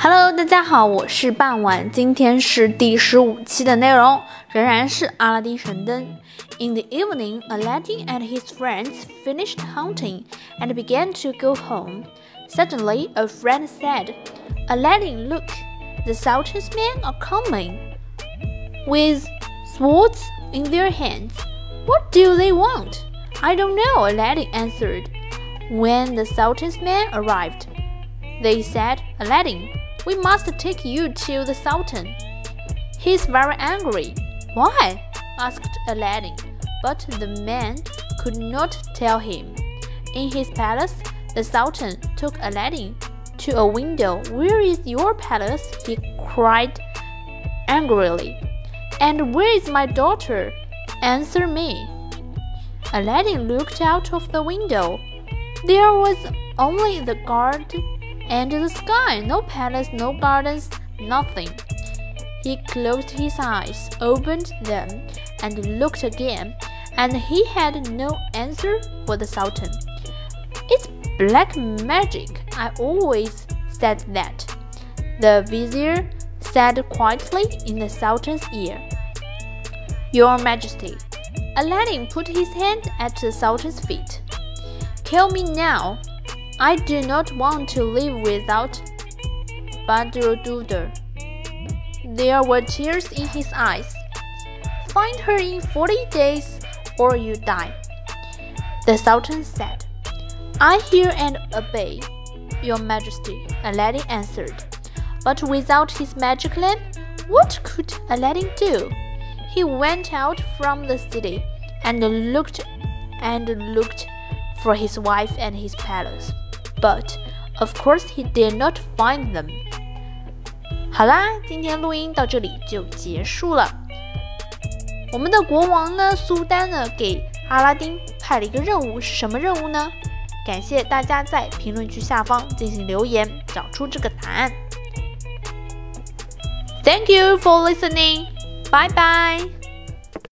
Hello，大家好，我是傍晚，今天是第十五期的内容，仍然是阿拉丁神灯。In the evening, Aladdin and his friends finished hunting and began to go home. Suddenly, a friend said, Aladdin, look, the Sultan's men are coming with swords in their hands. What do they want? I don't know, Aladdin answered. When the Sultan's men arrived, they said, Aladdin, We must take you to the Sultan. He's very angry. Why? asked Aladdin, but the man could not tell him. In his palace, the Sultan took Aladdin to a window. Where is your palace? he cried angrily. And where is my daughter? Answer me. Aladdin looked out of the window. There was only the garden and the sky, no palace, no gardens, nothing. He closed his eyes, opened them, and looked again, and he had no answer for the Sultan. It's black magic, I always said that. The vizier said quietly in the Sultan's ear. Your Majesty, Aladdin put his hand at the Sultan's feet. Kill me now, I do not want to live without Badroduder. There were tears in his eyes. Find her in forty days, or you die. The Sultan said, I hear and obey, Your Majesty, Aladdin answered. But without his magic lamp, what could Aladdin do? He went out from the city and looked and looked for his wife and his palace but of course he did not find them. 好啦，今天录音到这里就结束了。我们的国王呢，苏丹呢，给阿拉丁派了一个任务，是什么任务呢？感谢大家在评论区下方进行留言，找出这个答案。Thank you for listening. Bye bye.